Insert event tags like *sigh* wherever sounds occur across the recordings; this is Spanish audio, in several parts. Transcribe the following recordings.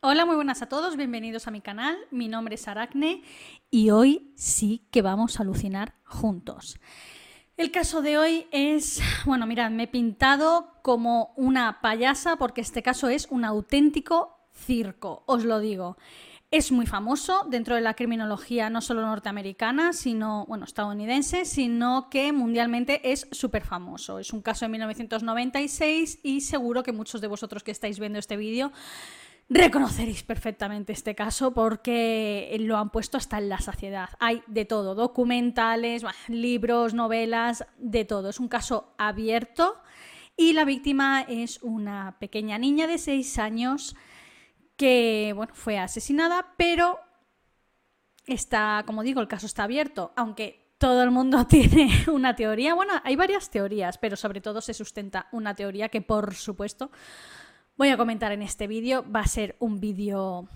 Hola, muy buenas a todos, bienvenidos a mi canal. Mi nombre es Aracne y hoy sí que vamos a alucinar juntos. El caso de hoy es, bueno, mirad, me he pintado como una payasa porque este caso es un auténtico circo, os lo digo. Es muy famoso dentro de la criminología no solo norteamericana, sino, bueno, estadounidense, sino que mundialmente es súper famoso. Es un caso de 1996 y seguro que muchos de vosotros que estáis viendo este vídeo reconoceréis perfectamente este caso porque lo han puesto hasta en la saciedad. Hay de todo, documentales, libros, novelas, de todo. Es un caso abierto y la víctima es una pequeña niña de 6 años que fue asesinada, pero está, como digo, el caso está abierto, aunque todo el mundo *laughs* tiene una teoría. Bueno, hay varias teorías, pero sobre todo se sustenta una teoría que, por supuesto, voy a comentar en este vídeo. Va a ser un vídeo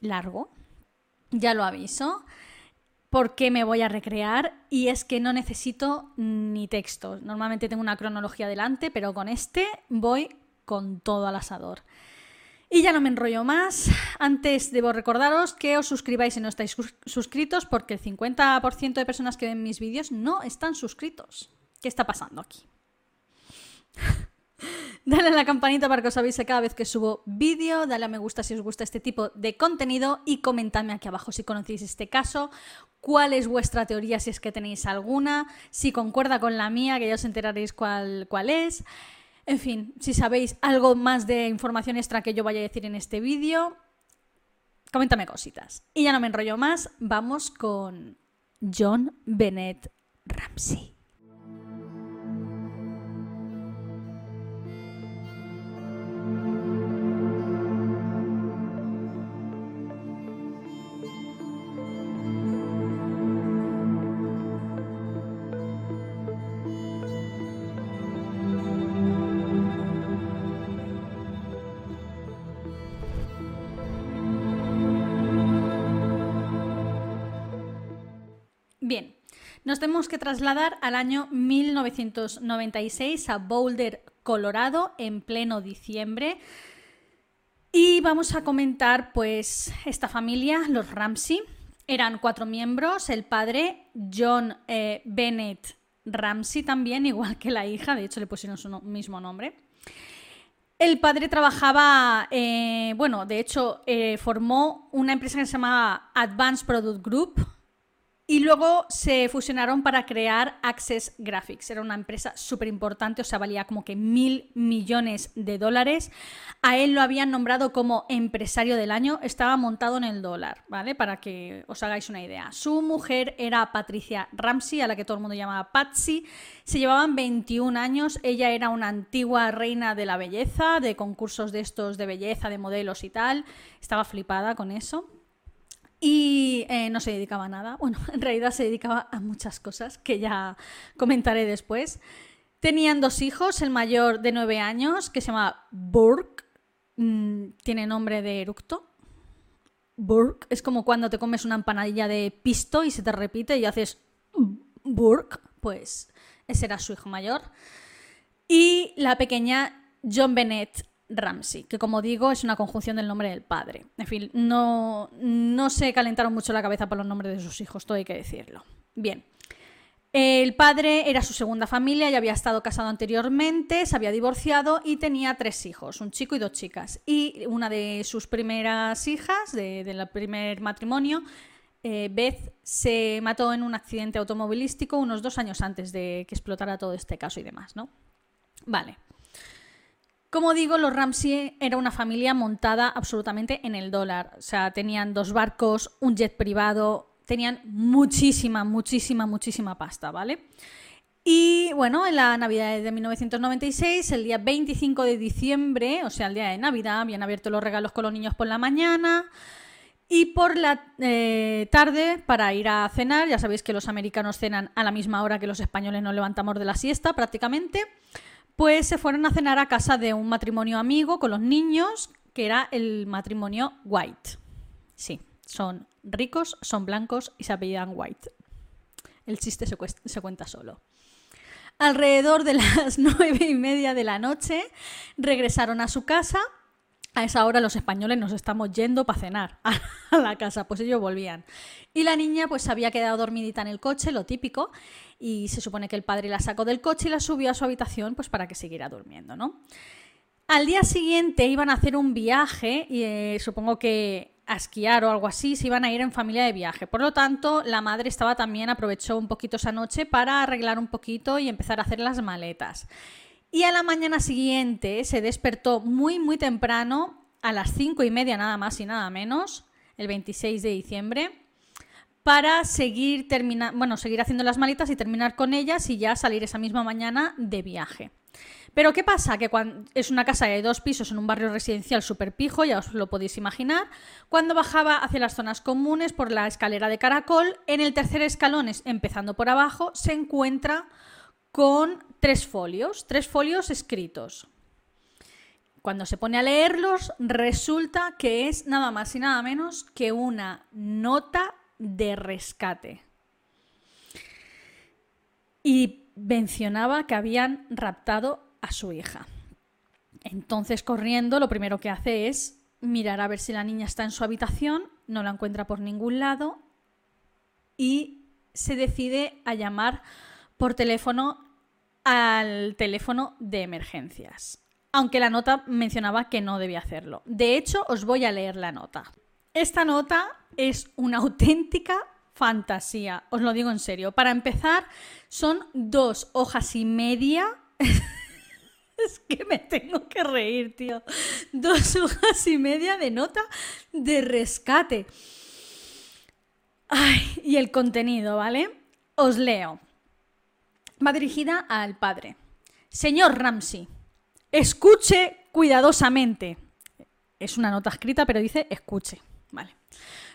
largo, ya lo aviso, porque me voy a recrear y es que no necesito ni texto. Normalmente tengo una cronología delante, pero con este voy con todo al asador. Y ya no me enrollo más. Antes debo recordaros que os suscribáis si no estáis suscritos, porque el 50% de personas que ven mis vídeos no están suscritos. ¿Qué está pasando aquí? *laughs* *laughs* Dale a la campanita para que os avise cada vez que subo vídeo, dale a me gusta si os gusta este tipo de contenido y comentadme aquí abajo si conocéis este caso, cuál es vuestra teoría si es que tenéis alguna, si concuerda con la mía, que ya os enteraréis cuál, cuál es. En fin, si sabéis algo más de información extra que yo vaya a decir en este vídeo, coméntame cositas. Y ya no me enrollo más, vamos con John Bennett Ramsey. Tenemos que trasladar al año 1996 a Boulder, Colorado, en pleno diciembre. Y vamos a comentar pues esta familia, los Ramsey. Eran cuatro miembros, el padre John eh, Bennett Ramsey también, igual que la hija, de hecho le pusieron su mismo nombre. El padre trabajaba, eh, bueno, de hecho eh, formó una empresa que se llamaba Advanced Product Group, y luego se fusionaron para crear Access Graphics. Era una empresa súper importante, o sea, valía como que mil millones de dólares. A él lo habían nombrado como empresario del año. Estaba montado en el dólar, ¿vale? Para que os hagáis una idea. Su mujer era Patricia Ramsey, a la que todo el mundo llamaba Patsy. Se llevaban 21 años. Ella era una antigua reina de la belleza, de concursos de estos de belleza, de modelos y tal. Estaba flipada con eso. Y eh, no se dedicaba a nada. Bueno, *laughs* en realidad se dedicaba a muchas cosas que ya comentaré después. Tenían dos hijos, el mayor de nueve años, que se llama Burke, mm, tiene nombre de eructo. Burke es como cuando te comes una empanadilla de pisto y se te repite y haces Burke, pues ese era su hijo mayor. Y la pequeña John Bennett Ramsey, que como digo es una conjunción del nombre del padre. En fin, no, no se calentaron mucho la cabeza por los nombres de sus hijos, todo hay que decirlo. Bien. El padre era su segunda familia, ya había estado casado anteriormente, se había divorciado y tenía tres hijos, un chico y dos chicas. Y una de sus primeras hijas, del primer matrimonio, eh, Beth, se mató en un accidente automovilístico unos dos años antes de que explotara todo este caso y demás, ¿no? Vale. Como digo, los Ramsey era una familia montada absolutamente en el dólar. O sea, tenían dos barcos, un jet privado, tenían muchísima, muchísima, muchísima pasta, ¿vale? Y bueno, en la Navidad de 1996, el día 25 de diciembre, o sea, el día de Navidad, habían abierto los regalos con los niños por la mañana. Y por la eh, tarde, para ir a cenar, ya sabéis que los americanos cenan a la misma hora que los españoles nos levantamos de la siesta prácticamente pues se fueron a cenar a casa de un matrimonio amigo con los niños, que era el matrimonio White. Sí, son ricos, son blancos y se apellidan White. El chiste se, cuenta solo. Alrededor de las *laughs* nueve y media de la noche regresaron a su casa a esa hora los españoles nos estamos yendo para cenar *laughs* a la casa, pues ellos volvían. Y la niña pues había quedado dormidita en el coche, lo típico, y se supone que el padre la sacó del coche y la subió a su habitación pues para que siguiera durmiendo, ¿no? Al día siguiente iban a hacer un viaje, y eh, supongo que a esquiar o algo así, se iban a ir en familia de viaje. Por lo tanto, la madre estaba también, aprovechó un poquito esa noche para arreglar un poquito y empezar a hacer las maletas. Y a la mañana siguiente se despertó muy, muy temprano, a las cinco y media nada más y nada menos, el 26 de diciembre, para seguir, bueno, seguir haciendo las maletas y terminar con ellas y ya salir esa misma mañana de viaje. Pero ¿qué pasa? Que es una casa de dos pisos en un barrio residencial súper pijo, ya os lo podéis imaginar. Cuando bajaba hacia las zonas comunes por la escalera de caracol, en el tercer escalón, empezando por abajo, se encuentra con tres folios, tres folios escritos. Cuando se pone a leerlos, resulta que es nada más y nada menos que una nota de rescate. Y mencionaba que habían raptado a su hija. Entonces, corriendo, lo primero que hace es mirar a ver si la niña está en su habitación, no la encuentra por ningún lado y se decide a llamar por teléfono al teléfono de emergencias. Aunque la nota mencionaba que no debía hacerlo. De hecho, os voy a leer la nota. Esta nota es una auténtica fantasía, os lo digo en serio. Para empezar, son dos hojas y media. *laughs* es que me tengo que reír, tío. Dos hojas y media de nota de rescate. Ay, y el contenido, ¿vale? Os leo va dirigida al padre. Señor Ramsey, escuche cuidadosamente. Es una nota escrita, pero dice escuche. Vale.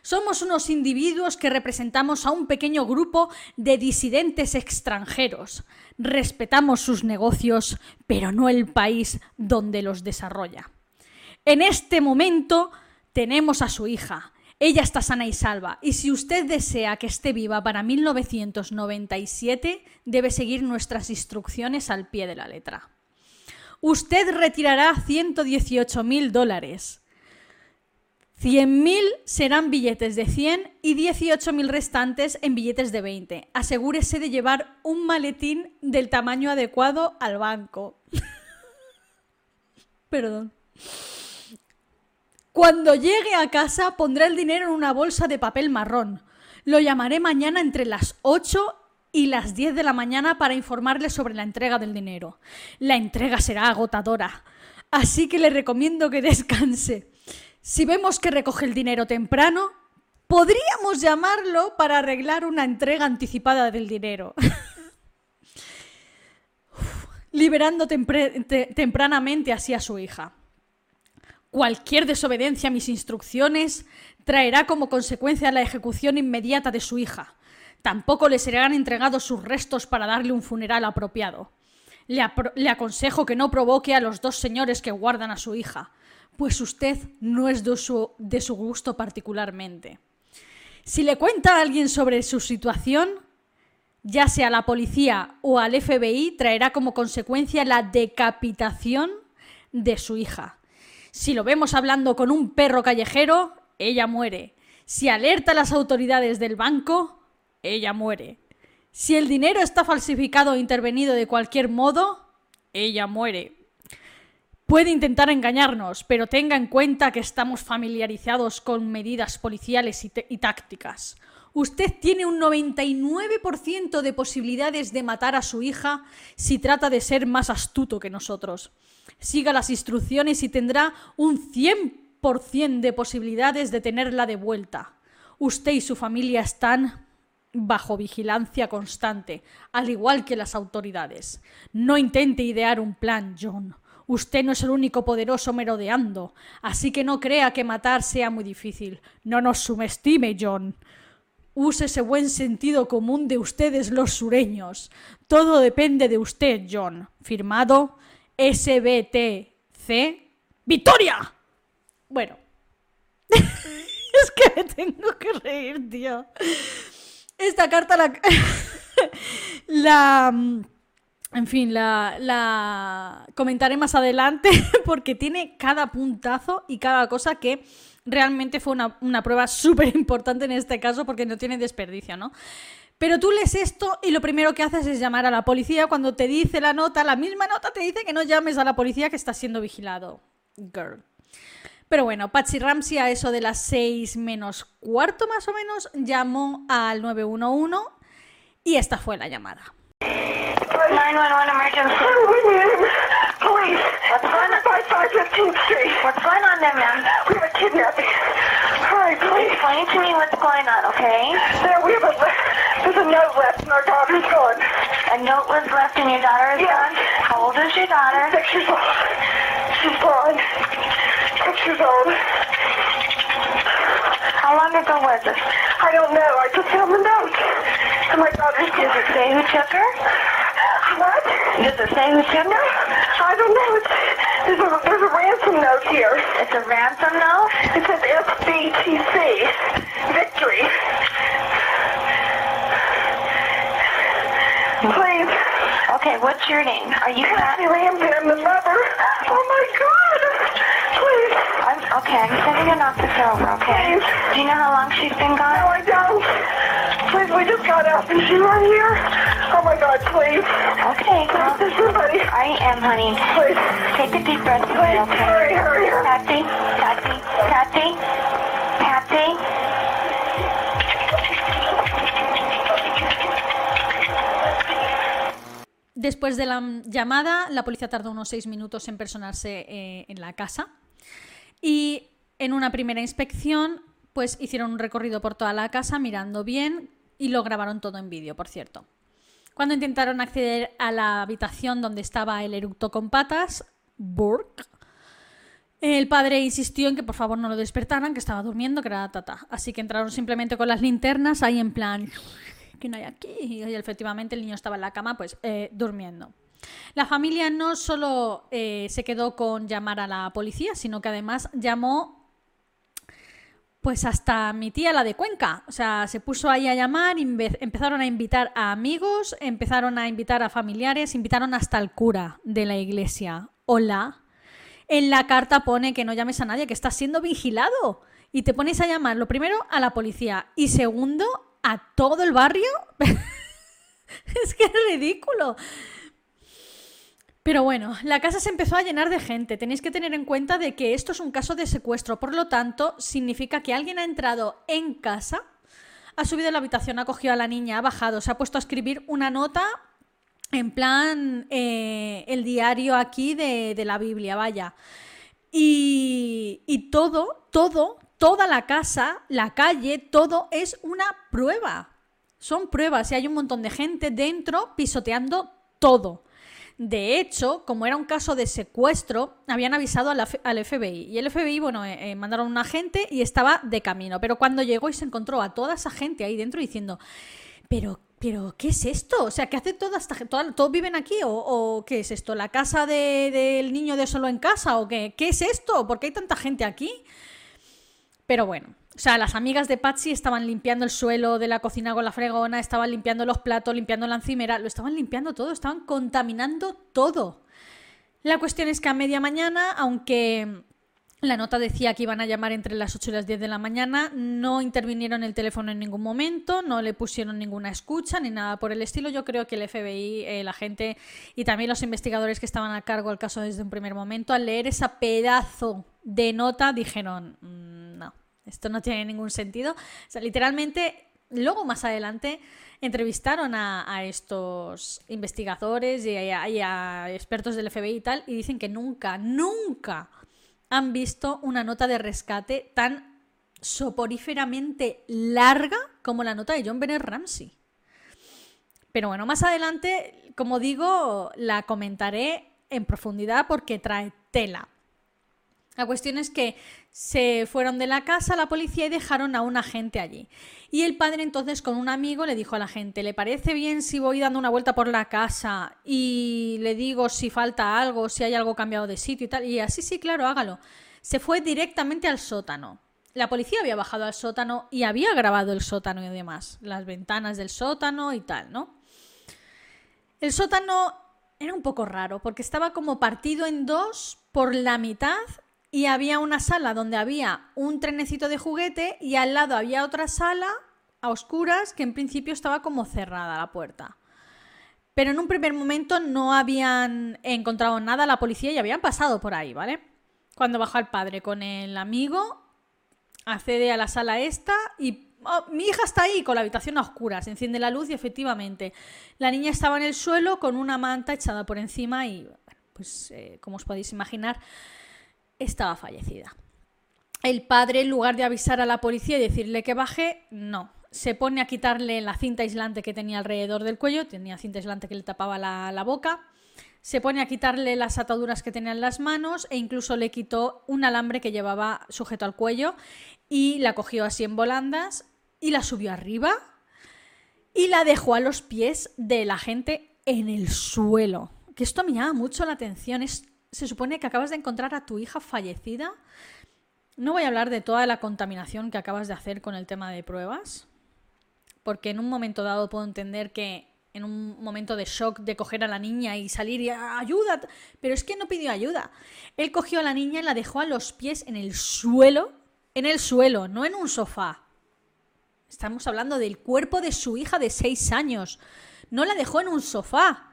Somos unos individuos que representamos a un pequeño grupo de disidentes extranjeros. Respetamos sus negocios, pero no el país donde los desarrolla. En este momento tenemos a su hija, ella está sana y salva. Y si usted desea que esté viva para 1997, debe seguir nuestras instrucciones al pie de la letra. Usted retirará 118 mil dólares. 100.000 serán billetes de 100 y 18.000 restantes en billetes de 20. Asegúrese de llevar un maletín del tamaño adecuado al banco. *laughs* Perdón. Cuando llegue a casa pondré el dinero en una bolsa de papel marrón. Lo llamaré mañana entre las 8 y las 10 de la mañana para informarle sobre la entrega del dinero. La entrega será agotadora, así que le recomiendo que descanse. Si vemos que recoge el dinero temprano, podríamos llamarlo para arreglar una entrega anticipada del dinero. *laughs* liberando tempranamente así a su hija. Cualquier desobediencia a mis instrucciones traerá como consecuencia la ejecución inmediata de su hija. Tampoco le serán entregados sus restos para darle un funeral apropiado. Le, aconsejo que no provoque a los dos señores que guardan a su hija, pues usted no es de su, de su gusto particularmente. Si le cuenta a alguien sobre su situación, ya sea a la policía o al FBI, traerá como consecuencia la decapitación de su hija. Si lo vemos hablando con un perro callejero, ella muere. Si alerta a las autoridades del banco, ella muere. Si el dinero está falsificado o intervenido de cualquier modo, ella muere. Puede intentar engañarnos, pero tenga en cuenta que estamos familiarizados con medidas policiales y, y tácticas. Usted tiene un 99% de posibilidades de matar a su hija si trata de ser más astuto que nosotros siga las instrucciones y tendrá un 100% de posibilidades de tenerla de vuelta. Usted y su familia están bajo vigilancia constante, al igual que las autoridades. No intente idear un plan, John. Usted no es el único poderoso merodeando, así que no crea que matar sea muy difícil. No nos subestime, John. Use ese buen sentido común de ustedes los sureños. Todo depende de usted, John. Firmado SBTC. ¡Victoria! Bueno. *laughs* es que me tengo que reír, tío. Esta carta la, *laughs* la, en fin, la, comentaré más adelante *laughs* porque tiene cada puntazo y cada cosa que realmente fue una, una prueba súper importante en este caso porque no tiene desperdicio, ¿no? Pero tú lees esto y lo primero que haces es llamar a la policía cuando te dice la nota, la misma nota te dice que no llames a la policía que estás siendo vigilado. Girl. Pero bueno, Patsy Ramsey a eso de las 6 menos cuarto más o menos llamó al 911 y esta fue la llamada. 911 emergency. Police. A note was left and your daughter is yes. gone? How old is your daughter? Six years old. She's gone. Six years old. How long ago was it? I don't know. I just found the note. And my daughter's Does it say who took her? What? Does it say who took her? I don't know. It's, there's, a, there's a ransom note here. It's a ransom note? It says SBTC. Victory. Please. Name? Are you Kathy Ramsey? I'm the mother. Oh my God. Please. I'm, okay, I'm sending an officer over, okay? Please. Do you know how long she's been gone? No, I don't. Please, we just got out. Is she right here? Oh my God, please. Okay, well, please, somebody. I am, honey. Please. Take a deep breath. Please, okay? hurry, hurry, hurry. Patsy, Patsy, Patsy. Después de la llamada, la policía tardó unos seis minutos en personarse eh, en la casa y en una primera inspección pues hicieron un recorrido por toda la casa mirando bien y lo grabaron todo en vídeo, por cierto. Cuando intentaron acceder a la habitación donde estaba el eructo con patas, Burke, el padre insistió en que por favor no lo despertaran, que estaba durmiendo, que era tata. Así que entraron simplemente con las linternas ahí en plan, ¿qué no hay aquí? Y efectivamente el niño estaba en la cama, pues eh, durmiendo. La familia no solo eh, se quedó con llamar a la policía, sino que además llamó pues hasta mi tía, la de Cuenca. O sea, se puso ahí a llamar, empezaron a invitar a amigos, empezaron a invitar a familiares, invitaron hasta al cura de la iglesia. Hola. En la carta pone que no llames a nadie, que estás siendo vigilado. Y te pones a llamar, lo primero, a la policía y segundo, a todo el barrio. *laughs* es que es ridículo. Pero bueno, la casa se empezó a llenar de gente. Tenéis que tener en cuenta de que esto es un caso de secuestro, por lo tanto, significa que alguien ha entrado en casa, ha subido a la habitación, ha cogido a la niña, ha bajado, se ha puesto a escribir una nota en plan eh, el diario aquí de, de la Biblia, vaya. Y, y todo, todo, toda la casa, la calle, todo es una prueba. Son pruebas y hay un montón de gente dentro pisoteando todo. De hecho, como era un caso de secuestro, habían avisado al, FBI. Y el FBI, bueno, eh, eh, mandaron un agente y estaba de camino. Pero cuando llegó y se encontró a toda esa gente ahí dentro diciendo, pero, pero, ¿qué es esto? O sea, ¿qué hace toda esta gente? ¿Todos viven aquí? ¿O, qué es esto? ¿La casa del niño de solo en casa? ¿O qué? ¿Qué es esto? ¿Por qué hay tanta gente aquí? Pero bueno, o sea, las amigas de Patsy estaban limpiando el suelo de la cocina con la fregona, estaban limpiando los platos, limpiando la encimera, lo estaban limpiando todo, estaban contaminando todo. La cuestión es que a media mañana, aunque la nota decía que iban a llamar entre las 8 y las 10 de la mañana, no intervinieron el teléfono en ningún momento, no le pusieron ninguna escucha ni nada por el estilo. Yo creo que el FBI, eh, la gente y también los investigadores que estaban a cargo del caso desde un primer momento, al leer esa pedazo de nota, dijeron, mm, esto no tiene ningún sentido. O sea, literalmente, luego más adelante entrevistaron a, estos investigadores y a, expertos del FBI y tal, y dicen que nunca, nunca han visto una nota de rescate tan soporíferamente larga como la nota de John Bennett Ramsey. Pero bueno, más adelante, como digo, la comentaré en profundidad porque trae tela. La cuestión es que se fueron de la casa la policía y dejaron a un agente allí. Y el padre entonces con un amigo le dijo a la gente, ¿le parece bien si voy dando una vuelta por la casa y le digo si falta algo, si hay algo cambiado de sitio y tal? Y así, sí, claro, hágalo. Se fue directamente al sótano. La policía había bajado al sótano y había grabado el sótano y demás, las ventanas del sótano y tal, ¿no? El sótano era un poco raro, porque estaba como partido en dos por la mitad y había una sala donde había un trenecito de juguete y al lado había otra sala a oscuras que en principio estaba como cerrada la puerta. Pero en un primer momento no habían encontrado nada la policía y habían pasado por ahí, ¿vale? Cuando bajó el padre con el amigo, accede a la sala esta y oh, mi hija está ahí con la habitación a oscuras, enciende la luz y efectivamente la niña estaba en el suelo con una manta echada por encima y, pues eh, como os podéis imaginar, estaba fallecida. El padre, en lugar de avisar a la policía y decirle que baje, no. Se pone a quitarle la cinta aislante que tenía alrededor del cuello, tenía cinta aislante que le tapaba la, la boca. Se pone a quitarle las ataduras que tenía en las manos e incluso le quitó un alambre que llevaba sujeto al cuello y la cogió así en volandas y la subió arriba y la dejó a los pies de la gente en el suelo. Que esto me llama mucho la atención. Es se supone que acabas de encontrar a tu hija fallecida. No voy a hablar de toda la contaminación que acabas de hacer con el tema de pruebas, porque en un momento dado puedo entender que en un momento de shock de coger a la niña y salir y ayuda, pero es que no pidió ayuda. Él cogió a la niña y la dejó a los pies en el suelo, en el suelo, no en un sofá. Estamos hablando del cuerpo de su hija de seis años. No la dejó en un sofá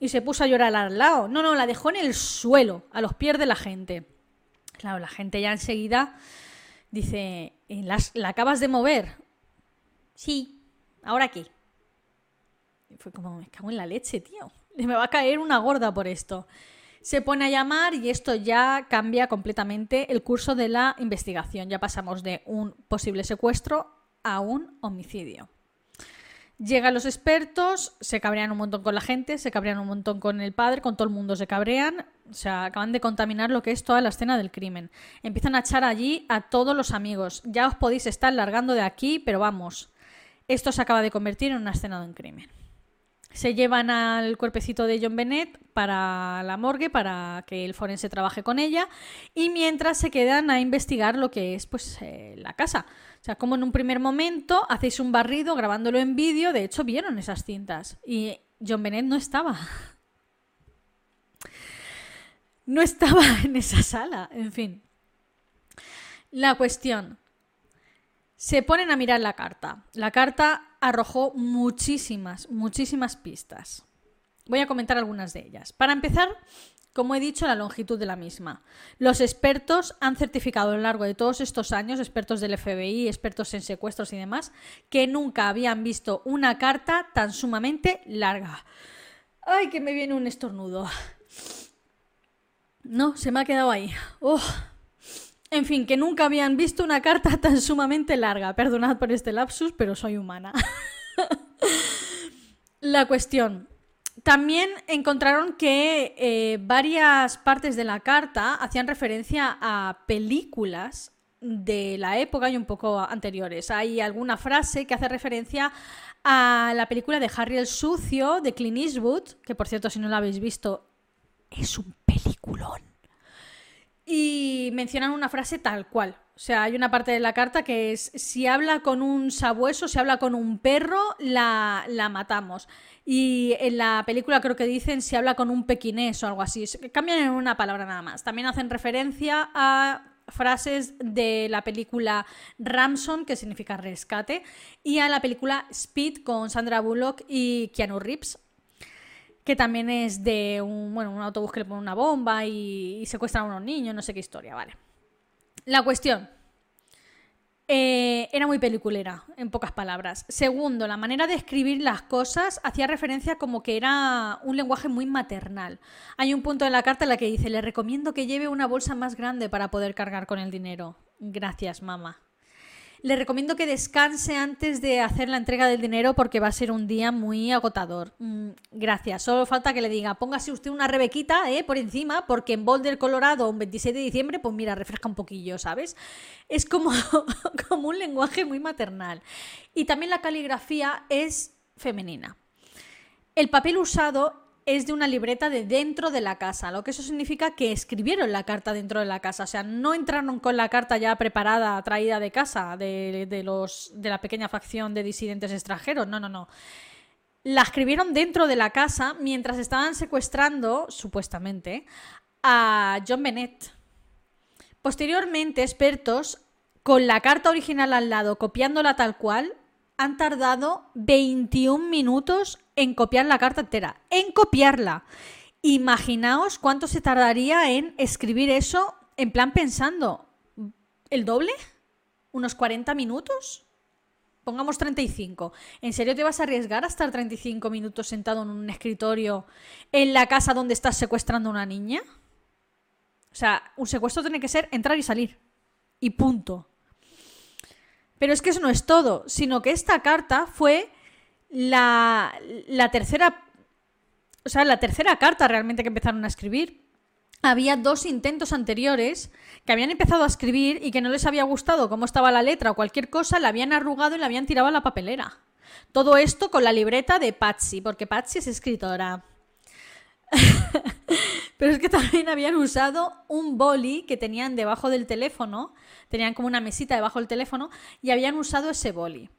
y se puso a llorar al lado. No, no, la dejó en el suelo, a los pies de la gente. Claro, la gente ya enseguida dice, ¿la acabas de mover? Sí, ¿ahora qué? Y fue como, me cago en la leche, tío. *laughs* Me va a caer una gorda por esto. Se pone a llamar y esto ya cambia completamente el curso de la investigación. Ya pasamos de un posible secuestro a un homicidio. Llegan los expertos, se cabrean un montón con la gente, se cabrean un montón con el padre, con todo el mundo se cabrean, o sea, acaban de contaminar lo que es toda la escena del crimen. Empiezan a echar allí a todos los amigos. Ya os podéis estar largando de aquí, pero vamos, esto se acaba de convertir en una escena de un crimen. Se llevan al cuerpecito de John Bennett para la morgue, para que el forense trabaje con ella, y mientras se quedan a investigar lo que es pues eh, la casa. O sea, como en un primer momento hacéis un barrido grabándolo en vídeo, de hecho vieron esas cintas, y John Bennett no estaba. *laughs* No estaba *laughs* en esa sala, en fin. La cuestión, se ponen a mirar la carta. La carta arrojó muchísimas, muchísimas pistas. Voy a comentar algunas de ellas. Para empezar, como he dicho, la longitud de la misma. Los expertos han certificado a lo largo de todos estos años, expertos del FBI, expertos en secuestros y demás, que nunca habían visto una carta tan sumamente larga. ¡Ay, que me viene un estornudo! No, se me ha quedado ahí. ¡Oh! En fin, que nunca habían visto una carta *laughs* tan sumamente larga. Perdonad por este lapsus, pero soy humana. *laughs* la cuestión. También encontraron que eh, varias partes de la carta hacían referencia a películas de la época y un poco anteriores. Hay alguna frase que hace referencia a la película de Harry el Sucio de Clint Eastwood, que por cierto, si no la habéis visto, es un peliculón y mencionan una frase tal cual. O sea, hay una parte de la carta que es, si habla con un sabueso, si habla con un perro, la, la matamos. Y en la película creo que dicen si habla con un pequinés o algo así. Cambian en una palabra nada más. También hacen referencia a frases de la película Ramson, que significa rescate, y a la película Speed con Sandra Bullock y Keanu Reeves, que también es de un, bueno, un autobús que le pone una bomba y, secuestran a unos niños, no sé qué historia, vale. La cuestión. Eh, era muy peliculera, en pocas palabras. Segundo, la manera de escribir las cosas hacía referencia como que era un lenguaje muy maternal. Hay un punto en la carta en la que dice, le recomiendo que lleve una bolsa más grande para poder cargar con el dinero. Gracias, mamá. Le recomiendo que descanse antes de hacer la entrega del dinero porque va a ser un día muy agotador. Mm, gracias. Solo falta que le diga, póngase usted una rebequita eh, por encima porque en Boulder, Colorado, un 26 de diciembre, pues mira, refresca un poquillo, ¿sabes? Es como, *laughs* como un lenguaje muy maternal. Y también la caligrafía es femenina. El papel usado es de una libreta de dentro de la casa, lo que eso significa que escribieron la carta dentro de la casa, o sea, no entraron con la carta ya preparada, traída de casa, de, los, de la pequeña facción de disidentes extranjeros, no, no, no. la escribieron dentro de la casa mientras estaban secuestrando, supuestamente, a John Bennett. Posteriormente, expertos, con la carta original al lado, copiándola tal cual, han tardado 21 minutos en copiar la carta entera. En copiarla. Imaginaos cuánto se tardaría en escribir eso en plan pensando. ¿El doble? ¿Unos 40 minutos? Pongamos 35. ¿En serio te vas a arriesgar a estar 35 minutos sentado en un escritorio en la casa donde estás secuestrando a una niña? O sea, un secuestro tiene que ser entrar y salir. Y punto. Pero es que eso no es todo, sino que esta carta fue la, tercera. O sea, la tercera carta realmente que empezaron a escribir había dos intentos anteriores que habían empezado a escribir y que no les había gustado cómo estaba la letra o cualquier cosa, la habían arrugado y la habían tirado a la papelera. Todo esto con la libreta de Patsy, porque Patsy es escritora. *laughs* Pero es que también habían usado un boli que tenían debajo del teléfono, tenían como una mesita debajo del teléfono y habían usado ese boli.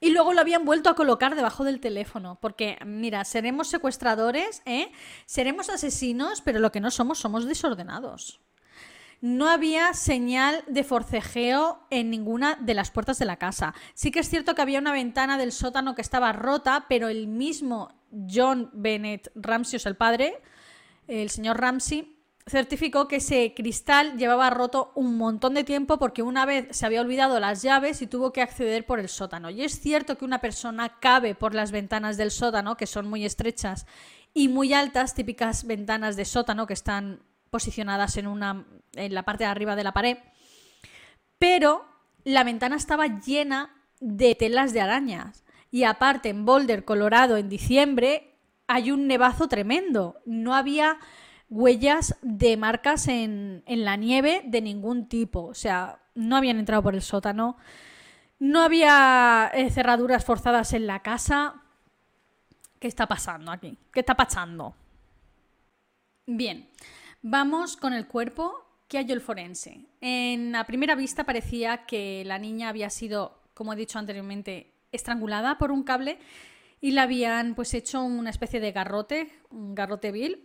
Y luego lo habían vuelto a colocar debajo del teléfono. Porque, mira, seremos secuestradores, ¿eh? Seremos asesinos, pero lo que no somos, somos desordenados. No había señal de forcejeo en ninguna de las puertas de la casa. Sí que es cierto que había una ventana del sótano que estaba rota, pero el mismo John Bennett Ramsey, o sea, el padre, el señor Ramsey, certificó que ese cristal llevaba roto un montón de tiempo porque una vez se había olvidado las llaves y tuvo que acceder por el sótano. Y es cierto que una persona cabe por las ventanas del sótano, que son muy estrechas y muy altas, típicas ventanas de sótano que están posicionadas en, una, en la parte de arriba de la pared, pero la ventana estaba llena de telas de arañas. Y aparte, en Boulder, Colorado, en diciembre, hay un nevazo tremendo. No había huellas de marcas en, la nieve de ningún tipo. O sea, no habían entrado por el sótano. No había eh, cerraduras forzadas en la casa. ¿Qué está pasando aquí? ¿Qué está pasando? Bien, vamos con el cuerpo que halló el forense. En la primera vista parecía que la niña había sido, como he dicho anteriormente, estrangulada por un cable y la habían pues hecho una especie de garrote, un garrote vil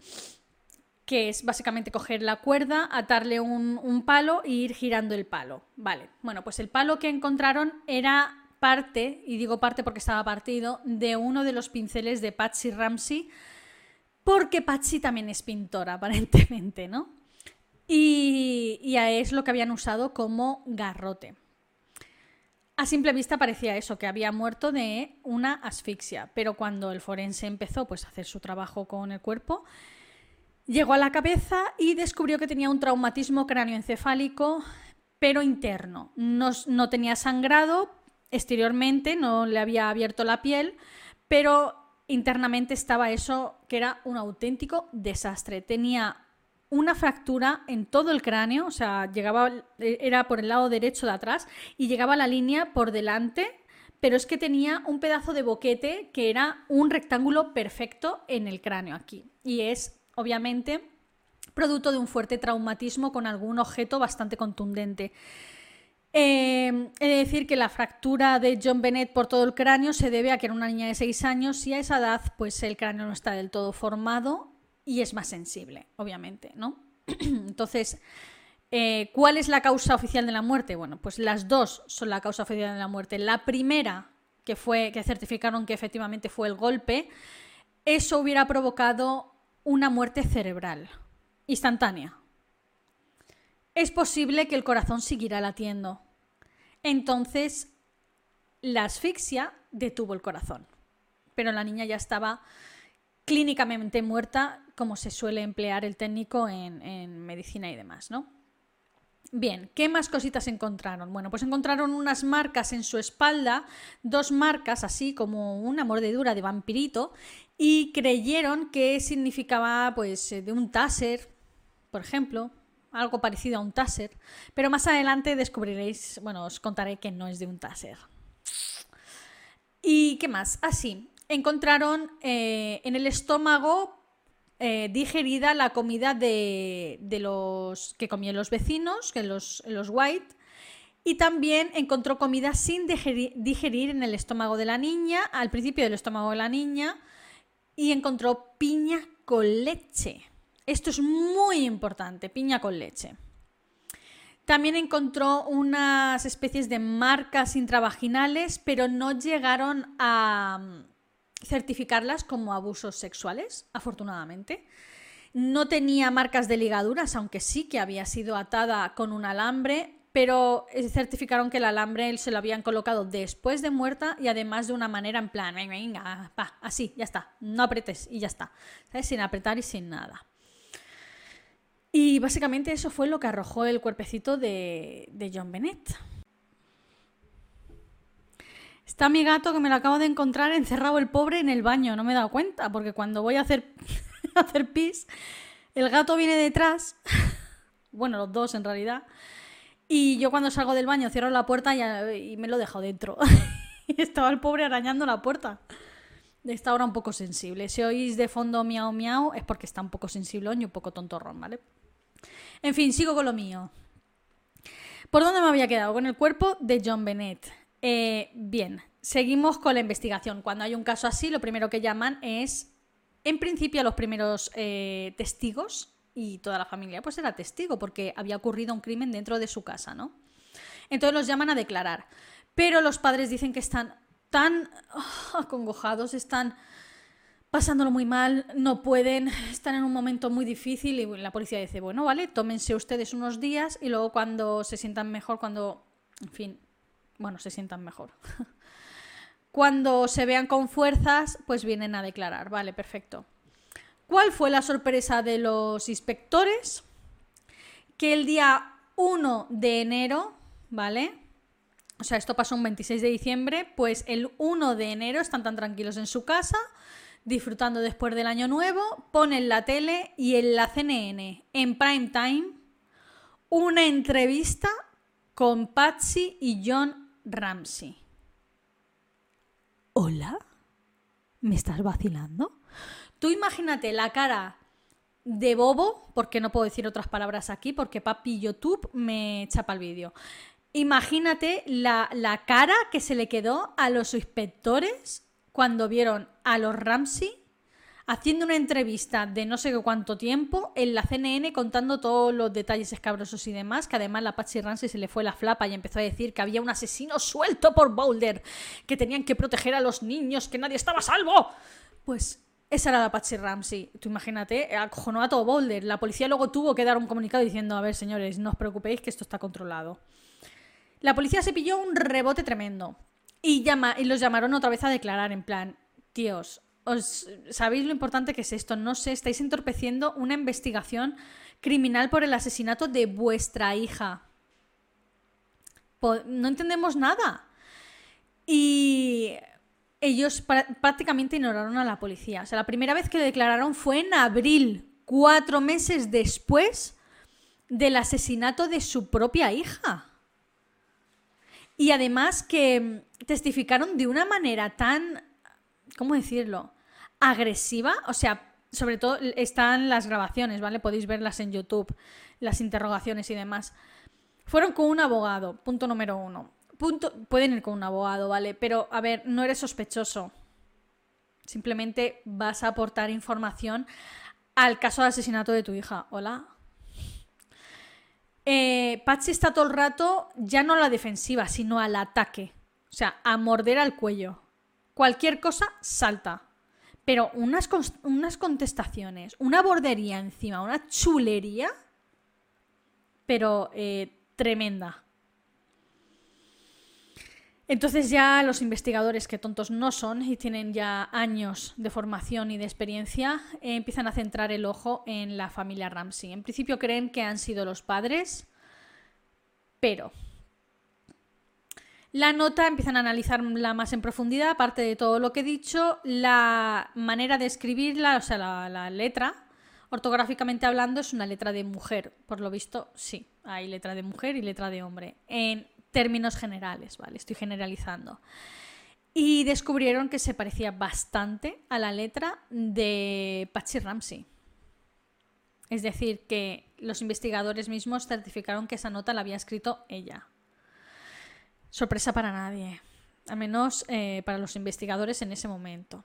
que es básicamente coger la cuerda, atarle un, palo e ir girando el palo. Vale, bueno, pues el palo que encontraron era parte, y digo parte porque estaba partido, de uno de los pinceles de Patsy Ramsey, porque Patsy también es pintora, *laughs* aparentemente, ¿no? Y, y es lo que habían usado como garrote. A simple vista parecía eso, que había muerto de una asfixia, pero cuando el forense empezó pues, a hacer su trabajo con el cuerpo, Llegó a la cabeza y descubrió que tenía un traumatismo cráneoencefálico, pero interno. No, tenía sangrado exteriormente, no le había abierto la piel, pero internamente estaba eso que era un auténtico desastre. Tenía una fractura en todo el cráneo, o sea, llegaba, era por el lado derecho de atrás y llegaba la línea por delante, pero es que tenía un pedazo de boquete que era un rectángulo perfecto en el cráneo aquí. Y es obviamente, producto de un fuerte traumatismo con algún objeto bastante contundente. Eh, he de decir que la fractura de John Bennett por todo el cráneo se debe a que era una niña de 6 años y a esa edad pues el cráneo no está del todo formado y es más sensible, obviamente, ¿no? *clears throat* Entonces, eh, ¿cuál es la causa oficial de la muerte? Bueno, pues las dos son la causa oficial de la muerte. La primera, que fue que certificaron que efectivamente fue el golpe, eso hubiera provocado una muerte cerebral, instantánea. Es posible que el corazón siguiera latiendo. Entonces, la asfixia detuvo el corazón. Pero la niña ya estaba clínicamente muerta, como se suele emplear el técnico en, en medicina y demás, ¿no? Bien, ¿qué más cositas encontraron? Bueno, pues encontraron unas marcas en su espalda, dos marcas así como una mordedura de vampirito, y creyeron que significaba pues eh, de un taser, por ejemplo, algo parecido a un taser, pero más adelante descubriréis, bueno, os contaré que no es de un taser. ¿Y qué más? Así, ah, encontraron eh, en el estómago eh, digerida la comida de, los que comían los vecinos, que los, los White, Y también encontró comida sin digerir en el estómago de la niña, al principio del estómago de la niña, y encontró piña con leche. Esto es muy importante, piña con leche. También encontró unas especies de marcas intravaginales, pero no llegaron a mm, certificarlas como abusos sexuales, afortunadamente. No tenía marcas de ligaduras, aunque sí que había sido atada con un alambre, pero eh, certificaron que el alambre se lo habían colocado después de muerta y además de una manera en plan, venga, venga, así, ya está, no apretes y ya está, sin apretar y sin nada. Y básicamente eso fue lo que arrojó el cuerpecito de, John Bennett. Está mi gato que me lo acabo de encontrar encerrado el pobre en el baño, no me he dado cuenta, porque cuando voy a hacer, *laughs* a hacer pis, el gato viene detrás, *laughs* bueno, los dos en realidad, y yo cuando salgo del baño cierro la puerta y, me lo dejo dentro. *laughs* Estaba el pobre arañando la puerta. Está ahora un poco sensible. Si oís de fondo miau miau es porque está un poco sensible y un poco tontorrón, ¿vale? En fin, sigo con lo mío. ¿Por dónde me había quedado? Con el cuerpo de John Bennett. Eh, bien, seguimos con la investigación. Cuando hay un caso así, lo primero que llaman es, en principio, a los primeros eh, testigos y toda la familia, pues era testigo porque había ocurrido un crimen dentro de su casa, ¿no? Entonces los llaman a declarar. Pero los padres dicen que están tan oh, acongojados, están pasándolo muy mal, no pueden, están en un momento muy difícil y la policía dice, bueno, vale, tómense ustedes unos días y luego cuando se sientan mejor, cuando, en fin, bueno, se sientan mejor. *laughs* cuando se vean con fuerzas, pues vienen a declarar, vale, perfecto. ¿Cuál fue la sorpresa de los inspectores? Que el día 1 de enero, ¿vale? O sea, esto pasó un 26 de diciembre, pues el 1 de enero están tan tranquilos en su casa, disfrutando después del año nuevo, ponen la tele y en la CNN, en prime time, una entrevista con Patsy y John Ramsey. ¿Hola? ¿Me estás vacilando? Tú imagínate la cara de bobo, porque no puedo decir otras palabras aquí, porque papi YouTube me chapa el vídeo. Imagínate la, la cara que se le quedó a los inspectores cuando vieron a los Ramsey haciendo una entrevista de no sé cuánto tiempo en la CNN contando todos los detalles escabrosos y demás, que además la Patsy Ramsey se le fue la flapa y empezó a decir que había un asesino suelto por Boulder, que tenían que proteger a los niños, que nadie estaba a salvo. Pues esa era la Patsy Ramsey. Tú imagínate, acojonó a todo Boulder. La policía luego tuvo que dar un comunicado diciendo, a ver señores, no os preocupéis que esto está controlado. La policía se pilló un rebote tremendo. Y, llama, y los llamaron otra vez a declarar en plan, tíos, os, ¿sabéis lo importante que es esto? No sé, estáis entorpeciendo una investigación criminal por el asesinato de vuestra hija. No entendemos nada. Y ellos prácticamente ignoraron a la policía. O sea, la primera vez que lo declararon fue en abril, cuatro meses después del asesinato de su propia hija. Y además que testificaron de una manera tan, ¿cómo decirlo? Agresiva, o sea, sobre todo están las grabaciones, ¿vale? Podéis verlas en YouTube, las interrogaciones y demás. Fueron con un abogado, punto número uno. Punto, pueden ir con un abogado, ¿vale? Pero, a ver, no eres sospechoso. Simplemente vas a aportar información al caso de asesinato de tu hija. Hola, eh, está todo el rato ya no a la defensiva, sino al ataque. O sea, a morder al cuello. Cualquier cosa salta. Pero unas, unas contestaciones, una bordería encima, una chulería, pero eh, tremenda. Entonces ya los investigadores, que tontos no son y tienen ya años de formación y de experiencia, eh, empiezan a centrar el ojo en la familia Ramsey. En principio creen que han sido los padres, pero la nota empiezan a analizarla más en profundidad, aparte de todo lo que he dicho, la manera de escribirla, o sea, la, letra, ortográficamente hablando, es una letra de mujer. Por lo visto, sí, hay letra de mujer y letra de hombre. En términos generales, ¿vale? Estoy generalizando. Y descubrieron que se parecía bastante a la letra de Patsy Ramsey. Es decir, que los investigadores mismos certificaron que esa nota la había escrito ella. Sorpresa para nadie, al menos eh, para los investigadores en ese momento.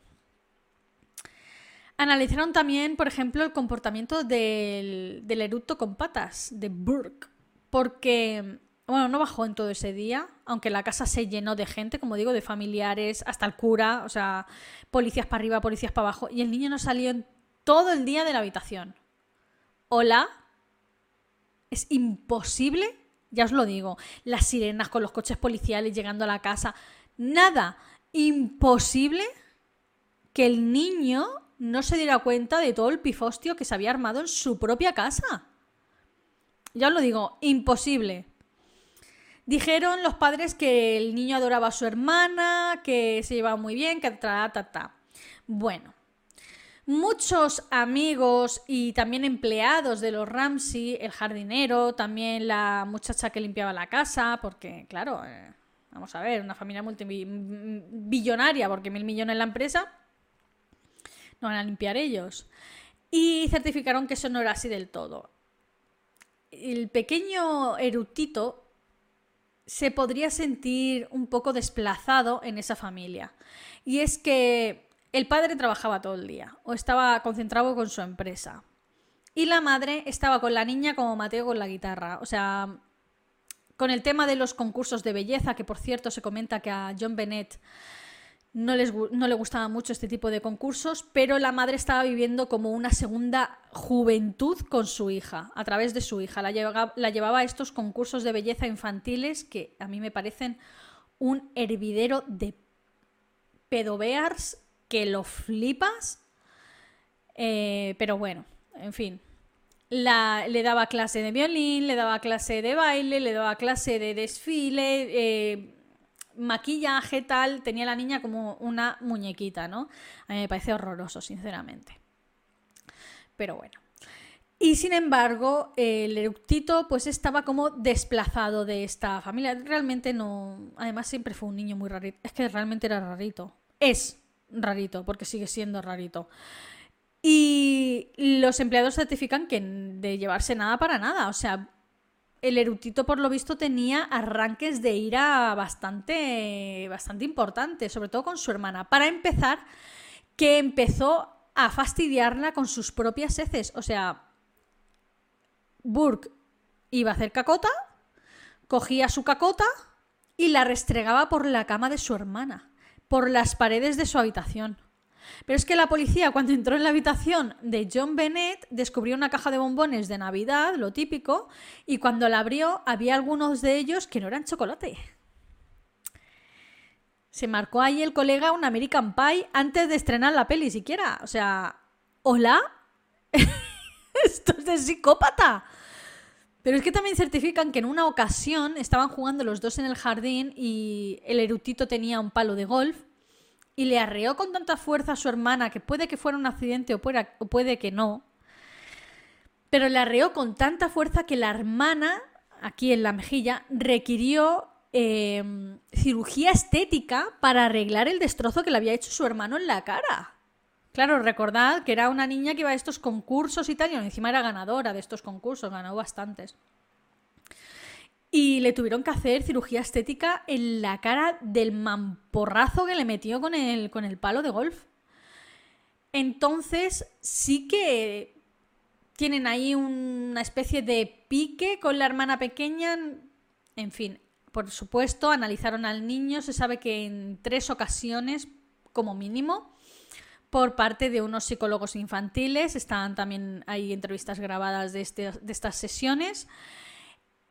Analizaron también, por ejemplo, el comportamiento del, del eructo con patas, de Burke, porque, bueno, no bajó en todo ese día, aunque la casa se llenó de gente, como digo, de familiares, hasta el cura, o sea, policías para arriba, policías para abajo, y el niño no salió en todo el día de la habitación. Hola, es imposible, ya os lo digo, las sirenas con los coches policiales llegando a la casa, nada, imposible que el niño no se diera cuenta de todo el pifostio que se había armado en su propia casa. Ya os lo digo, imposible. Dijeron los padres que el niño adoraba a su hermana, que se llevaba muy bien, que ta, ta, ta. Bueno, muchos amigos y también empleados de los Ramsey, el jardinero, también la muchacha que limpiaba la casa, porque claro, eh, vamos a ver, una familia multibillonaria, porque mil millones en la empresa, no van a limpiar ellos. Y certificaron que eso no era así del todo. El pequeño erudito se podría sentir un poco desplazado en esa familia. Y es que el padre trabajaba todo el día o estaba concentrado con su empresa. Y la madre estaba con la niña como Mateo con la guitarra. O sea, con el tema de los concursos de belleza, que por cierto se comenta que a John Bennett no, no, le gustaba mucho este tipo de concursos, pero la madre estaba viviendo como una segunda juventud con su hija, a través de su hija. La la llevaba a estos concursos de belleza infantiles que a mí me parecen un hervidero de pedobears que lo flipas. Eh, pero bueno, en fin. La, le daba clase de violín, le daba clase de baile, le daba clase de desfile. Eh, maquillaje, tal, tenía la niña como una muñequita, ¿no? A mí me parece horroroso, sinceramente. Pero bueno. Y sin embargo, el eructito pues estaba como desplazado de esta familia. Realmente no... Además siempre fue un niño muy rarito. Es que realmente era rarito. Es rarito, porque sigue siendo rarito. Y los empleados certifican que de llevarse nada para nada. O sea, el erudito por lo visto tenía arranques de ira bastante, bastante importantes, sobre todo con su hermana. Para empezar, que empezó a fastidiarla con sus propias heces. O sea, Burke iba a hacer cacota, cogía su cacota y la restregaba por la cama de su hermana, por las paredes de su habitación. Pero es que la policía, cuando entró en la habitación de John Bennett, descubrió una caja de bombones de Navidad, lo típico, y cuando la abrió había algunos de ellos que no eran chocolate. Se marcó ahí el colega un American Pie antes de estrenar la peli siquiera. O sea, ¿hola? *laughs* Esto es de psicópata. Pero es que también certifican que en una ocasión estaban jugando los dos en el jardín y el erutito tenía un palo de golf y le arreó con tanta fuerza a su hermana que puede que fuera un accidente o, puede que no. Pero le arreó con tanta fuerza que la hermana, aquí en la mejilla, requirió em, cirugía estética para arreglar el destrozo que le había hecho su hermano en la cara. Claro, recordad que era una niña que iba a estos concursos y tal, y encima era ganadora de estos concursos, ganó bastantes. Y le tuvieron que hacer cirugía estética en la cara del mamporrazo que le metió con el, con el palo de golf. Entonces sí que tienen ahí una especie de pique con la hermana pequeña. En fin, por supuesto, analizaron al niño. Se sabe que en tres ocasiones, como mínimo, por parte de unos psicólogos infantiles. Están también ahí entrevistas grabadas de, este, de estas sesiones.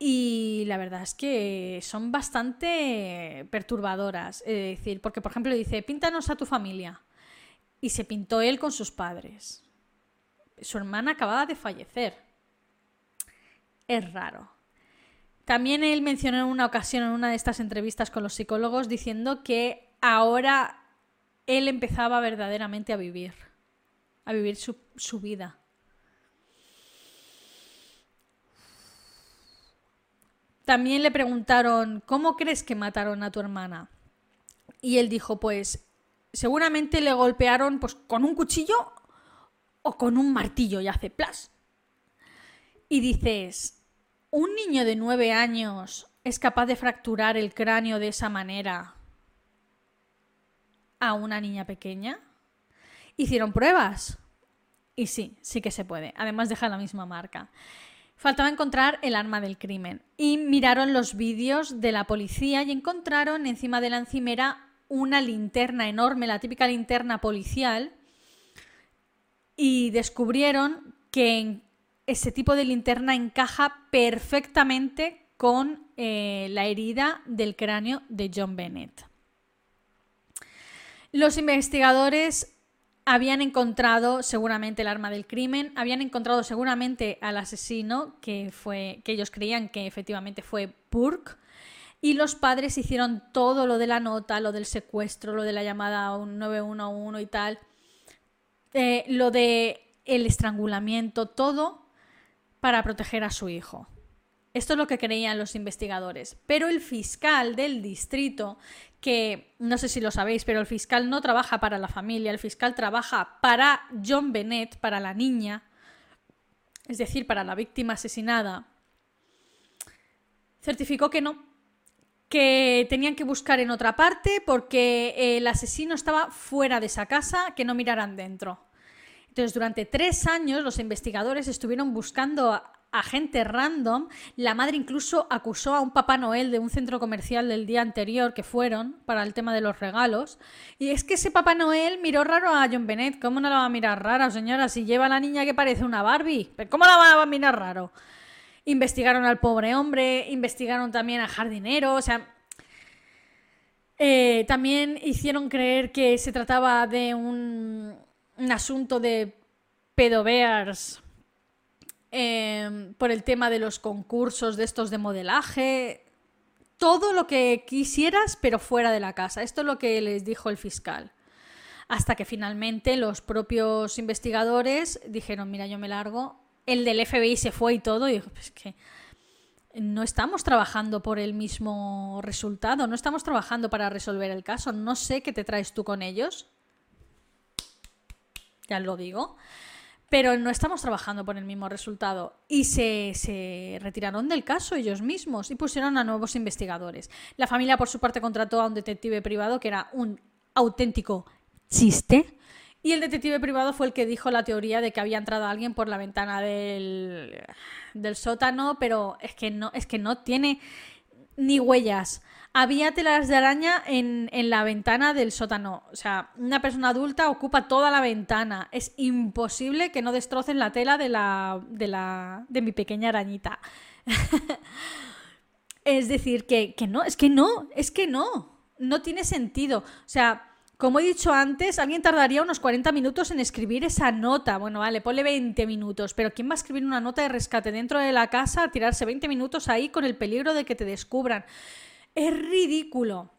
Y la verdad es que son bastante perturbadoras. Es decir, porque por ejemplo dice, píntanos a tu familia. Y se pintó él con sus padres. Su hermana acababa de fallecer. Es raro. También él mencionó en una ocasión, en una de estas entrevistas con los psicólogos, diciendo que ahora él empezaba verdaderamente a vivir, a vivir su, su vida. También le preguntaron, ¿cómo crees que mataron a tu hermana? Y él dijo, pues seguramente le golpearon pues, con un cuchillo o con un martillo y hace plas. Y dices, un niño de nueve años es capaz de fracturar el cráneo de esa manera a una niña pequeña? Hicieron pruebas. Y sí, sí que se puede. Además deja la misma marca. Faltaba encontrar el arma del crimen. Y miraron los vídeos de la policía y encontraron encima de la encimera una linterna enorme, la típica linterna policial. Y descubrieron que ese tipo de linterna encaja perfectamente con eh, la herida del cráneo de John Bennett. Los investigadores habían encontrado seguramente el arma del crimen, habían encontrado seguramente al asesino, que, fue, que ellos creían que efectivamente fue Burke, y los padres hicieron todo lo de la nota, lo del secuestro, lo de la llamada a un 911 y tal, eh, lo de el estrangulamiento, todo para proteger a su hijo. Esto es lo que creían los investigadores. Pero el fiscal del distrito, que no sé si lo sabéis, pero el fiscal no trabaja para la familia, el fiscal trabaja para John Bennett, para la niña, es decir, para la víctima asesinada, certificó que no, que tenían que buscar en otra parte porque el asesino estaba fuera de esa casa, que no miraran dentro. Entonces, durante tres años los investigadores estuvieron buscando a gente random. La madre incluso acusó a un Papá Noel de un centro comercial del día anterior que fueron para el tema de los regalos. Y es que ese Papá Noel miró raro a John Bennett. ¿Cómo no la va a mirar rara, señora? Si lleva a la niña que parece una Barbie. ¿Cómo la va a mirar raro? Investigaron al pobre hombre, investigaron también al jardinero, o sea... Eh, también hicieron creer que se trataba de un, un asunto de pedobears Em, por el tema de los concursos de estos de modelaje, todo lo que quisieras, pero fuera de la casa. Esto es lo que les dijo el fiscal. Hasta que finalmente los propios investigadores dijeron, mira, yo me largo. El del FBI se fue y todo, y dijo, pues que no estamos trabajando por el mismo resultado, no estamos trabajando para resolver el caso. No sé qué te traes tú con ellos. Ya lo digo pero no estamos trabajando por el mismo resultado. Y se, retiraron del caso ellos mismos y pusieron a nuevos investigadores. La familia, por su parte, contrató a un detective privado que era un auténtico chiste. Y el detective privado fue el que dijo la teoría de que había entrado alguien por la ventana del, del sótano, pero es que no, es que no tiene ni huellas había telas de araña en, la ventana del sótano. O sea, una persona adulta ocupa toda la ventana. Es imposible que no destrocen la tela de, la, de, la, de mi pequeña arañita. *laughs* es decir, que, que no, es que no, es que no. No tiene sentido. O sea, como he dicho antes, alguien tardaría unos 40 minutos en escribir esa nota. Bueno, vale, ponle 20 minutos, pero ¿quién va a escribir una nota de rescate dentro de la casa, tirarse 20 minutos ahí con el peligro de que te descubran? Es ridículo.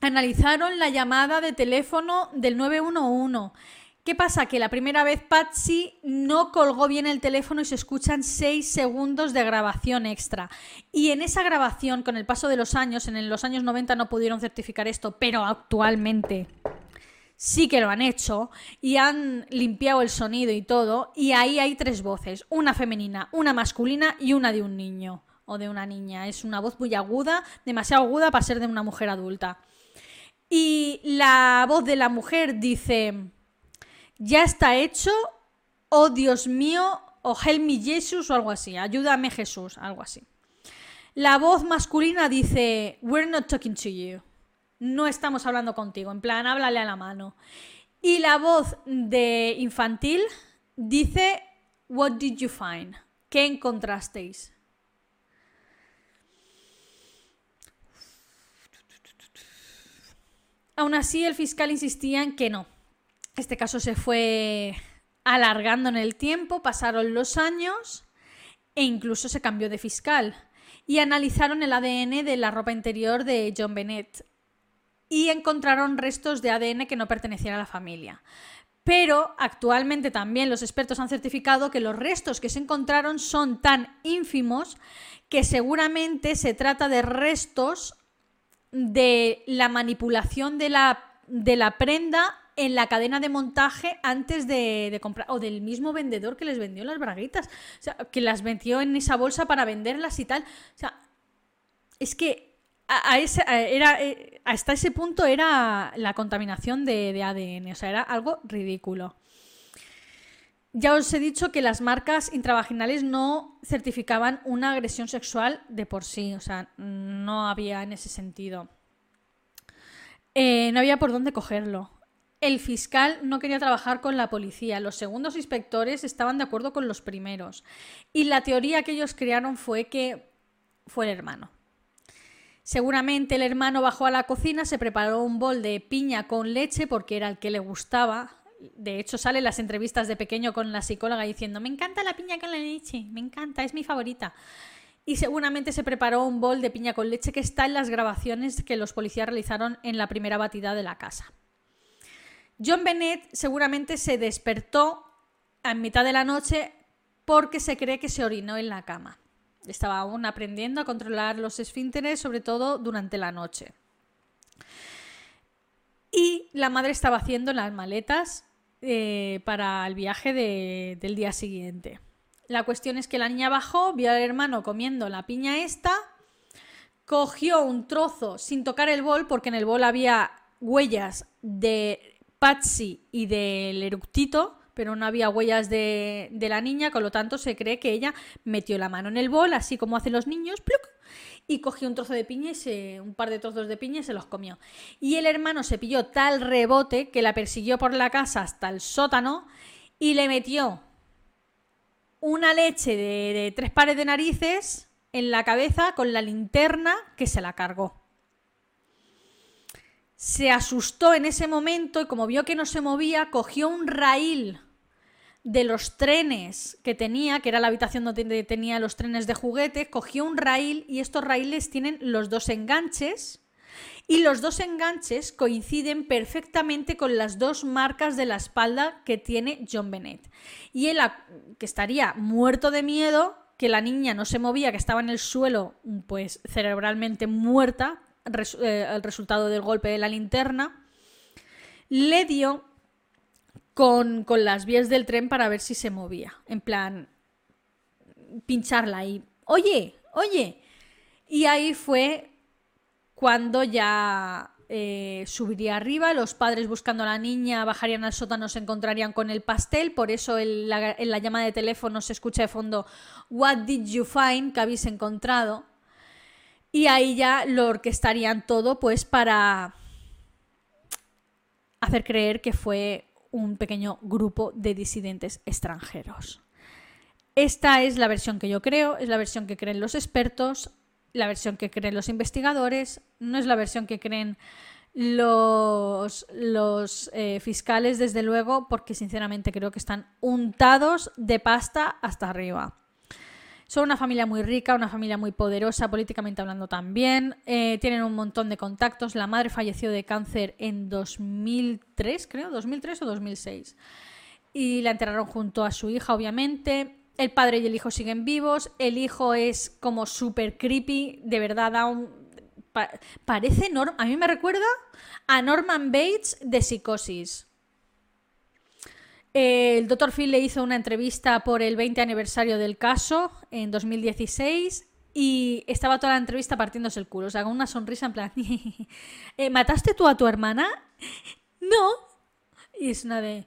Analizaron la llamada de teléfono del 911. ¿Qué pasa? Que la primera vez Patsy no colgó bien el teléfono y se escuchan 6 segundos de grabación extra. Y en esa grabación, con el paso de los años, en los años 90 no pudieron certificar esto, pero actualmente sí que lo han hecho y han limpiado el sonido y todo. Y ahí hay tres voces, una femenina, una masculina y una de un niño o de una niña. Es una voz muy aguda, demasiado aguda para ser de una mujer adulta. Y la voz de la mujer dice, ya está hecho, oh Dios mío, o help me Jesus o algo así, ayúdame Jesús, algo así. La voz masculina dice, we're not talking to you. No estamos hablando contigo, en plan, háblale a la mano. Y la voz de infantil dice, what did you find? ¿Qué encontrasteis? Aún así, el fiscal insistía en que no. Este caso se fue alargando en el tiempo, pasaron los años e incluso se cambió de fiscal. Y analizaron el ADN de la ropa interior de John Bennett y encontraron restos de ADN que no pertenecían a la familia. Pero actualmente también los expertos han certificado que los restos que se encontraron son tan ínfimos que seguramente se trata de restos de la manipulación de la, de la prenda en la cadena de montaje antes de, comprar, o del mismo vendedor que les vendió las braguitas, o sea, que las vendió en esa bolsa para venderlas y tal. O sea, es que a, ese, era, eh, hasta ese punto era la contaminación de, ADN, o sea, era algo ridículo. Ya os he dicho que las marcas intravaginales no certificaban una agresión sexual de por sí, o sea, no había en ese sentido. Eh, no había por dónde cogerlo. El fiscal no quería trabajar con la policía, los segundos inspectores estaban de acuerdo con los primeros. Y la teoría que ellos crearon fue que fue el hermano. Seguramente el hermano bajó a la cocina, se preparó un bol de piña con leche porque era el que le gustaba, de hecho, sale las entrevistas de pequeño con la psicóloga diciendo, me encanta la piña con leche, me encanta, es mi favorita. Y seguramente se preparó un bol de piña con leche que está en las grabaciones que los policías realizaron en la primera batida de la casa. John Bennett seguramente se despertó a mitad de la noche porque se cree que se orinó en la cama. Estaba aún aprendiendo a controlar los esfínteres, sobre todo durante la noche. Y la madre estaba haciendo las maletas eh, para el viaje del día siguiente. La cuestión es que la niña bajó, vio al hermano comiendo la piña esta, cogió un trozo sin tocar el bol, porque en el bol había huellas de Patsy y del eructito, pero no había huellas de, la niña, con lo tanto se cree que ella metió la mano en el bol, así como hacen los niños, y cogió un trozo de piña y se, un par de trozos de piña y se los comió. Y el hermano se pilló tal rebote que la persiguió por la casa hasta el sótano y le metió una leche de, de tres pares de narices en la cabeza con la linterna que se la cargó. Se asustó en ese momento y como vio que no se movía, cogió un raíl de los trenes que tenía, que era la habitación donde tenía los trenes de juguete, cogió un rail y estos raíles tienen los dos enganches y los dos enganches coinciden perfectamente con las dos marcas de la espalda que tiene John Bennett. Y él, que estaría muerto de miedo, que la niña no se movía, que estaba en el suelo, pues cerebralmente muerta, eh, el resultado del golpe de la linterna, le dio con, las vías del tren para ver si se movía. En plan, pincharla y, oye, oye. Y ahí fue cuando ya eh, subiría arriba, los padres buscando a la niña bajarían al sótano, se encontrarían con el pastel, por eso en la, en la llamada de teléfono se escucha de fondo What did you find? que habéis encontrado. Y ahí ya lo orquestarían todo pues para hacer creer que fue un pequeño grupo de disidentes extranjeros. Esta es la versión que yo creo, es la versión que creen los expertos, la versión que creen los investigadores, no es la versión que creen los, los eh, fiscales, desde luego, porque sinceramente creo que están untados de pasta hasta arriba. Son una familia muy rica, una familia muy poderosa, políticamente hablando también. Eh, tienen un montón de contactos. La madre falleció de cáncer en 2003, creo, 2003 o 2006. Y la enterraron junto a su hija, obviamente. El padre y el hijo siguen vivos. El hijo es como súper creepy. De verdad, da un... parece... a mí me recuerda a Norman Bates de Psicosis. El doctor Phil le hizo una entrevista por el 20 aniversario del caso en 2016 y estaba toda la entrevista partiéndose el culo, o sea, con una sonrisa en plan, *laughs* eh, ¿mataste tú a tu hermana? No. Y es una de,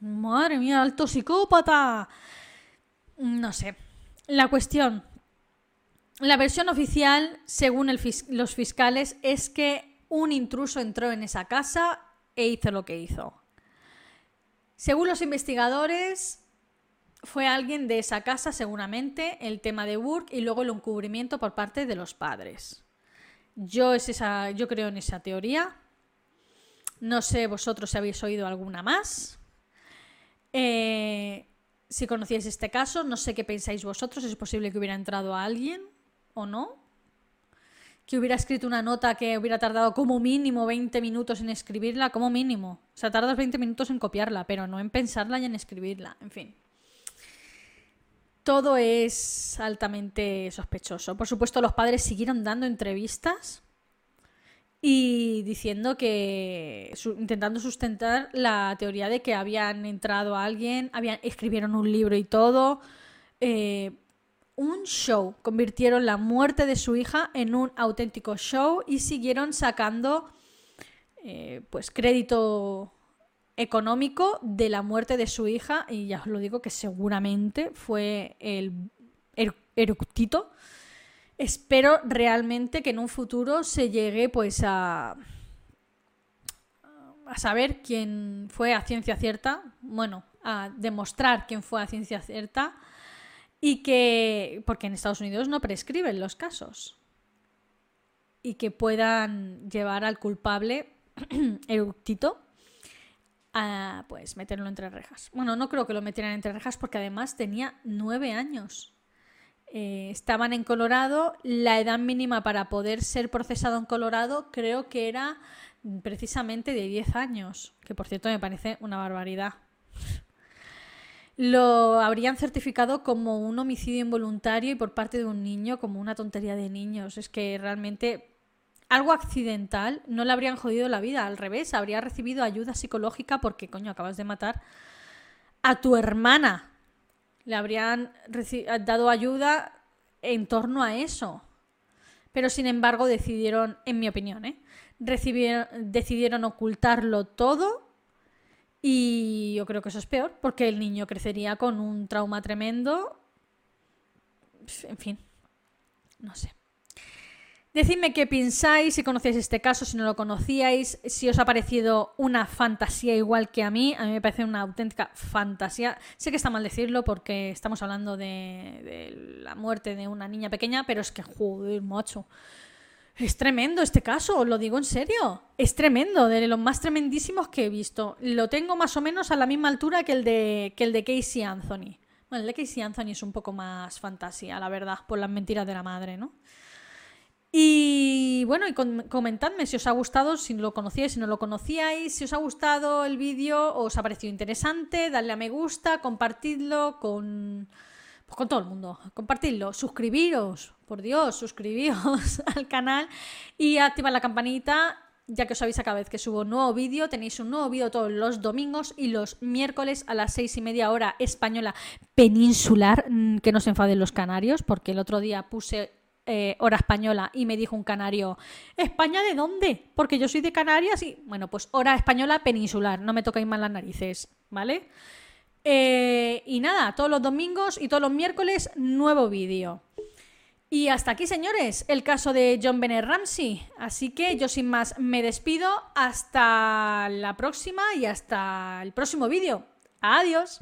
madre mía, alto psicópata. No sé. La cuestión, la versión oficial, según los fiscales, es que un intruso entró en esa casa e hizo lo que hizo. Según los investigadores, fue alguien de esa casa seguramente el tema de Burke y luego el encubrimiento por parte de los padres. Yo, es esa, yo creo en esa teoría. No sé vosotros si habéis oído alguna más. Eh, si conocíais este caso, no sé qué pensáis vosotros. ¿Es posible que hubiera entrado a alguien o no? Que hubiera escrito una nota que hubiera tardado como mínimo 20 minutos en escribirla, como mínimo. O sea, tardas 20 minutos en copiarla, pero no en pensarla y en escribirla. En fin. Todo es altamente sospechoso. Por supuesto, los padres siguieron dando entrevistas y diciendo que intentando sustentar la teoría de que habían entrado a alguien, habían escribieron un libro y todo. Eh, un show. Convirtieron la muerte de su hija en un auténtico show y siguieron sacando eh, pues crédito económico de la muerte de su hija y ya os lo digo que seguramente fue el eructito. Espero realmente que en un futuro se llegue pues a a saber quién fue a ciencia cierta, bueno, a demostrar quién fue a ciencia cierta y que, porque en Estados Unidos no prescriben los casos, y que puedan llevar al culpable *clears throat* eructito a pues meterlo entre rejas. Bueno, no creo que lo metieran entre rejas porque además tenía nueve años. Eh, estaban en Colorado, la edad mínima para poder ser procesado en Colorado creo que era precisamente de 10 años, que por cierto me parece una barbaridad. Lo habrían certificado como un homicidio involuntario y por parte de un niño como una tontería de niños. Es que realmente algo accidental no le habrían jodido la vida, al revés, habría recibido ayuda psicológica porque, coño, acabas de matar a tu hermana. Le habrían dado ayuda en torno a eso. Pero sin embargo decidieron, en mi opinión, ¿eh? decidieron ocultarlo todo y yo creo que eso es peor porque el niño crecería con un trauma tremendo. En fin, no sé. Decidme qué pensáis, si conocéis este caso, si no lo conocíais, si os ha parecido una fantasía igual que a mí. A mí me parece una auténtica fantasía. Sé que está mal decirlo porque estamos hablando de, de la muerte de una niña pequeña, pero es que, joder, macho. Es tremendo este caso, os lo digo en serio. Es tremendo, de los más tremendísimos que he visto. Lo tengo más o menos a la misma altura que el de, que el de Casey Anthony. Bueno, el de Casey Anthony es un poco más fantasía, la verdad, por las mentiras de la madre, ¿no? Y bueno, y comentadme si os ha gustado, si lo conocíais, si no lo conocíais, si os ha gustado el vídeo, os ha parecido interesante, dadle a me gusta, compartidlo con pues con todo el mundo. Compartidlo, suscribiros, por Dios, suscribíos *laughs* al canal y activad la campanita ya que os avisa cada vez que subo un nuevo vídeo. Tenéis un nuevo vídeo todos los domingos y los miércoles a las seis y media hora española peninsular. Mm, que no se enfaden los canarios, porque el otro día puse eh, hora española y me dijo un canario, ¿España de dónde? Porque yo soy de Canarias y, bueno, pues hora española peninsular, no me tocáis mal las narices, ¿vale? Eh, y nada, todos los domingos y todos los miércoles nuevo vídeo. Y hasta aquí, señores, el caso de John Bennett Ramsey. Así que yo sin más me despido. Hasta la próxima y hasta el próximo vídeo. Adiós.